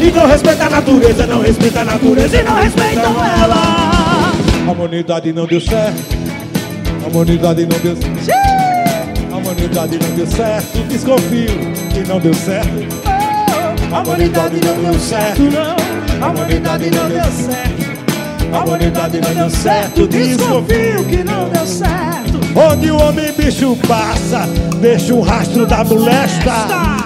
E não respeita a natureza, não respeita a natureza e não respeitam ela. A humanidade não deu certo. A humanidade não deu certo. A humanidade não deu certo. Desconfio que não deu certo. A A humanidade não deu certo, não. A humanidade não deu certo. A humanidade não deu certo, desconfio que não deu certo. Onde o homem bicho passa, deixa um rastro da molesta.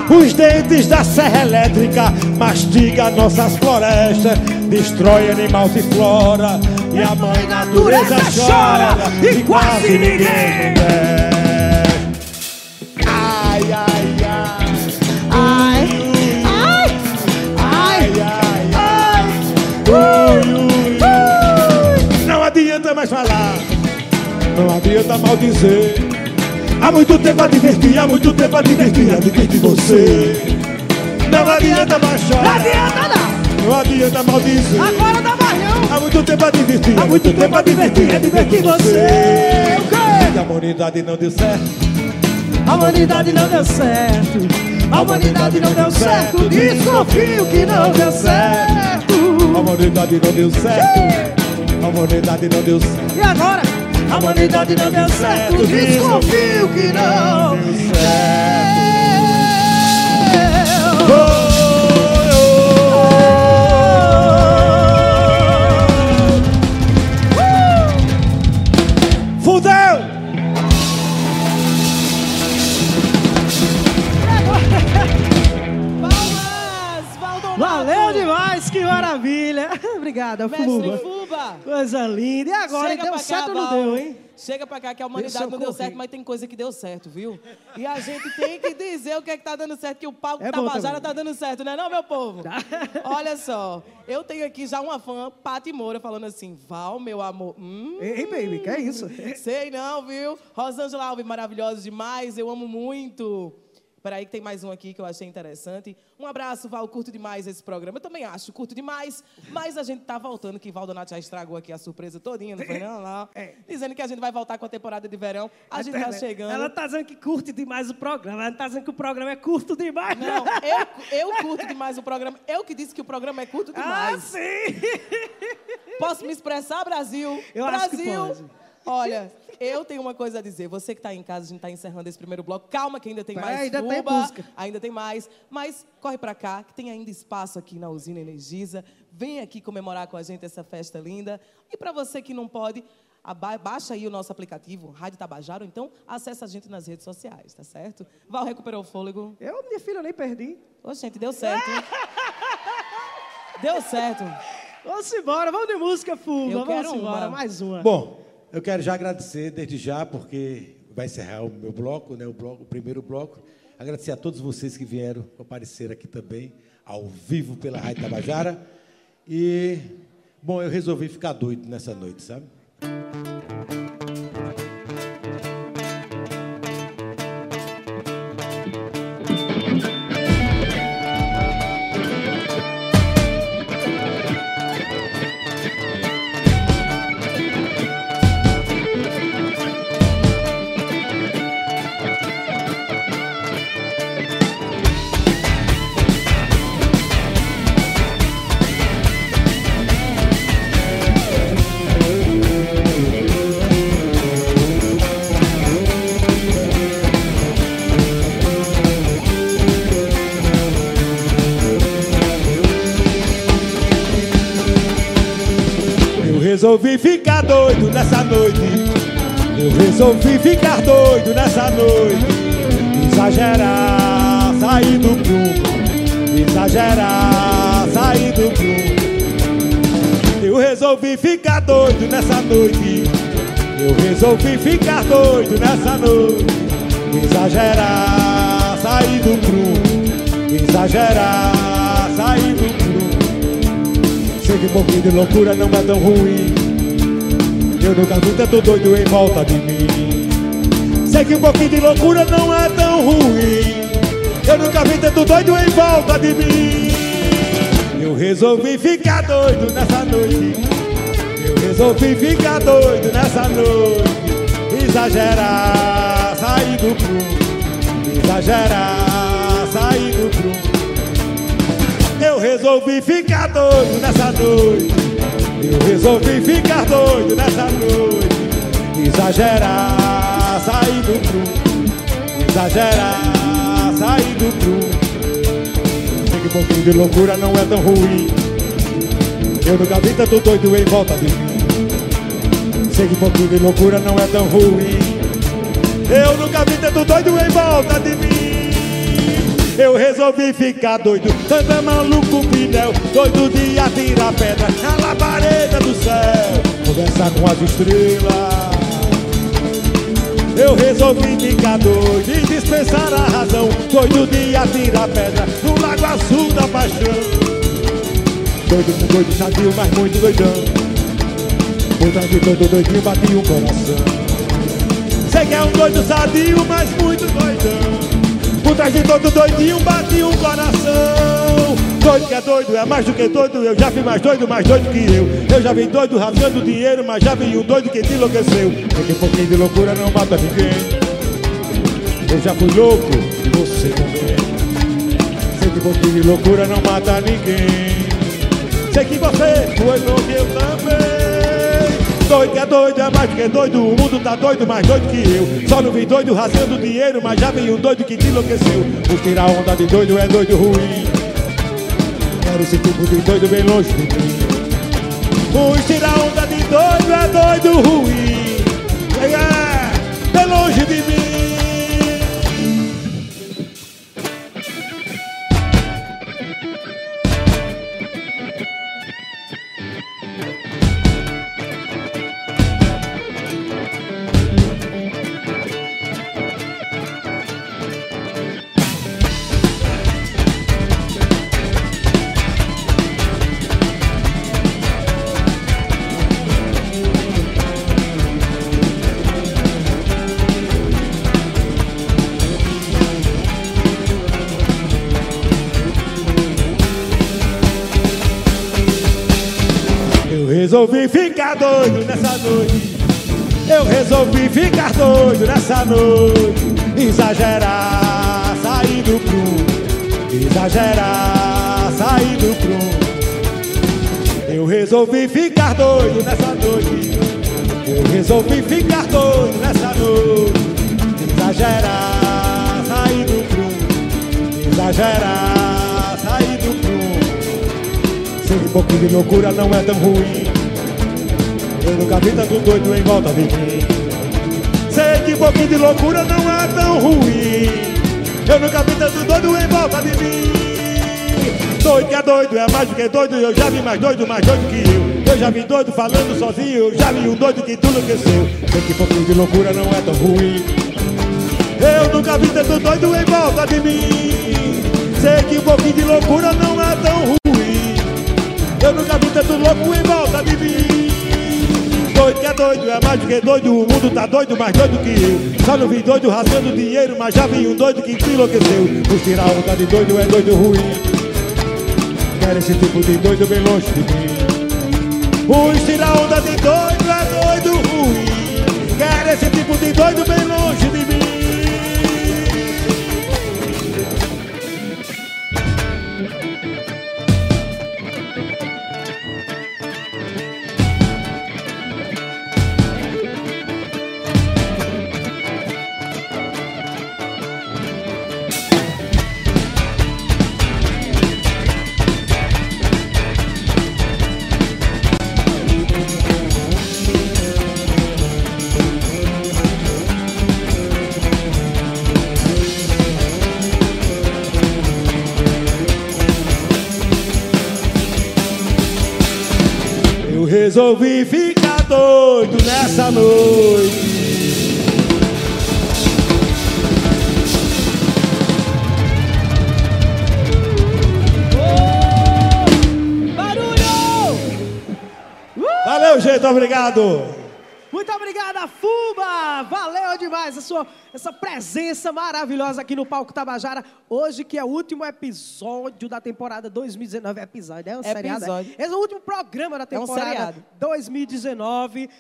Os dentes da serra elétrica mastiga nossas florestas, destrói animais e flora. E a mãe natureza chora e quase ninguém não adianta maldizer. Há muito tempo a divertir, há muito tempo a divertir, a divertir você. Não adianta chorar, Não adianta não. não adianta maldizer. Agora dá barrão. Há muito tempo a divertir, há muito tempo a divertir, a divertir você. O quê? A humanidade não deu certo. A humanidade não deu certo. A humanidade não deu certo. Desconfio que não deu certo. A humanidade não deu certo. A humanidade não deu certo. E agora? A humanidade não deu certo. Desconfio que não deu certo. Valdonato. Valeu demais, que maravilha. Obrigada, Mestre Fuba. Fuba. Coisa linda. E agora, Chega deu certo cá, ou não deu, hein? Chega pra cá que a humanidade não deu certo, mas tem coisa que deu certo, viu? E a gente tem que dizer o que é que tá dando certo, que o palco É bom Tabajara tá dando certo, não é não, meu povo? Olha só, eu tenho aqui já uma fã, Pati Moura, falando assim, Val, meu amor, hum, Ei, baby, que é isso? sei não, viu? Rosângela Alves, maravilhosa demais, eu amo muito. Peraí que tem mais um aqui que eu achei interessante. Um abraço, Val, curto demais esse programa. Eu também acho, curto demais. Mas a gente tá voltando, que Valdonato já estragou aqui a surpresa todinha, não foi não? não. É. Dizendo que a gente vai voltar com a temporada de verão. A gente tá chegando. Ela tá dizendo que curte demais o programa. Ela tá dizendo que o programa é curto demais. Não, eu, eu curto demais o programa. Eu que disse que o programa é curto Ah, demais. sim! Posso me expressar, Brasil? Eu acho que Brasil! pode. Olha, eu tenho uma coisa a dizer. Você que está em casa, a gente está encerrando esse primeiro bloco. Calma que ainda tem Vai, mais ainda tem Fuba, música. Ainda tem mais. Mas corre para cá, que tem ainda espaço aqui na Usina Energisa. Vem aqui comemorar com a gente essa festa linda. E para você que não pode, aba- baixa aí o nosso aplicativo, Rádio Tabajaro. Então, acessa a gente nas redes sociais, tá certo? Val recuperou o fôlego. Eu, minha filha, nem perdi. Ô, gente, deu certo. deu certo. Vamos embora, vamos de música. Eu Vamos quero embora, uma. mais uma. Bom, eu quero já agradecer desde já, porque vai encerrar o meu bloco, né, o, bloco, o primeiro bloco. Agradecer a todos vocês que vieram aparecer aqui também, ao vivo pela Rádio Tabajara. E, bom, eu resolvi ficar doido nessa noite, sabe? Resolvi ficar doido nessa noite. Eu resolvi ficar doido nessa noite. Exagerar, sair do prumo. Exagerar, sair do prumo. Eu resolvi ficar doido nessa noite. Eu resolvi ficar doido nessa noite. Exagerar, sair do prumo. Exagerar, sair do prumo. Sei que um pouquinho de loucura não é tão ruim. Eu nunca vi tanto doido em volta de mim. Sei que um pouquinho de loucura não é tão ruim. Eu nunca vi tanto doido em volta de mim. Eu resolvi ficar doido nessa noite. Eu resolvi ficar doido nessa noite. Exagerar, sair do prumo. Exagerar, sair do prumo. Eu resolvi ficar doido nessa noite. Eu resolvi ficar doido nessa noite. Exagerar, sair do prumo. Exagerar, sair do prumo. Sei que um pouquinho de loucura não é tão ruim. Eu nunca vi tanto doido em volta de mim. Sei que um pouquinho de loucura não é tão ruim. Eu nunca vi tanto doido em volta de mim. Eu resolvi ficar doido, tanta maluco pneu, doido de atirar pedra na labareda do céu, conversar com as estrelas. Eu resolvi ficar doido e dispensar a razão, doido de atirar pedra no lago azul da paixão. Doido com doido sadio, mas muito doidão. Trás de todo doidinho batia um coração. Sei que é um doido sadio, mas muito doidão. Por todo doidinho batia um coração. Doido que é doido, é mais do que doido. Eu já fui mais doido, mais doido que eu. Eu já vi doido rasgando dinheiro, mas já vi um doido que te enlouqueceu. Porque um pouquinho de loucura não mata ninguém. Eu já fui louco e você também. Sei que um pouquinho de loucura não mata ninguém. Sei que você foi louco eu também. Doido que é doido, é mais que doido. O mundo tá doido, mais doido que eu. Só não vi doido rasgando dinheiro, mas já vi um doido que te enlouqueceu. Por tirar onda de doido é doido ruim. Quero esse tipo de doido bem longe de mim. Por tirar onda de doido é doido ruim. É, bem longe de mim. Ficar doido nessa noite. Eu resolvi ficar doido nessa noite. Exagerar, sair do prumo. Exagerar, sair do prumo. Eu resolvi ficar doido nessa noite. Eu resolvi ficar doido nessa noite. Exagerar, sair do prumo. Exagerar, sair do prumo. Que um pouquinho de loucura não é tão ruim. Eu nunca vi tanto doido em volta de mim. Sei que um pouquinho de loucura não é tão ruim. Eu nunca vi tanto doido em volta de mim. Doido é doido, é mais do que doido. Eu já vi mais doido, mais doido que eu. Eu já vi doido falando sozinho. Eu já vi um doido que tudo enlouqueceu. Sei que um pouquinho de loucura não é tão ruim. Eu nunca vi tanto doido em volta de mim. Sei que um pouquinho de loucura não é tão ruim. Eu nunca vi tanto louco em volta de mim. Doido que é doido, é mais do que doido. O mundo tá doido, mais doido que eu. Só não vi doido rasgando dinheiro, mas já vi um doido que enlouqueceu. Por tirar onda de doido é doido ruim. Quero esse tipo de doido bem longe de mim. Por tirar onda de doido é doido ruim. Quero esse tipo de doido bem longe de mim. Resolvi ficar doido nessa noite. Barulho! Valeu, gente, obrigado. Muito obrigada, Fuba! Demais a sua, essa presença maravilhosa aqui no Palco Tabajara. Hoje, que é o último episódio da temporada 2019. É episódio, é um seriado. é? Episódio. Esse é o último programa da É um temporada seriado. 2019.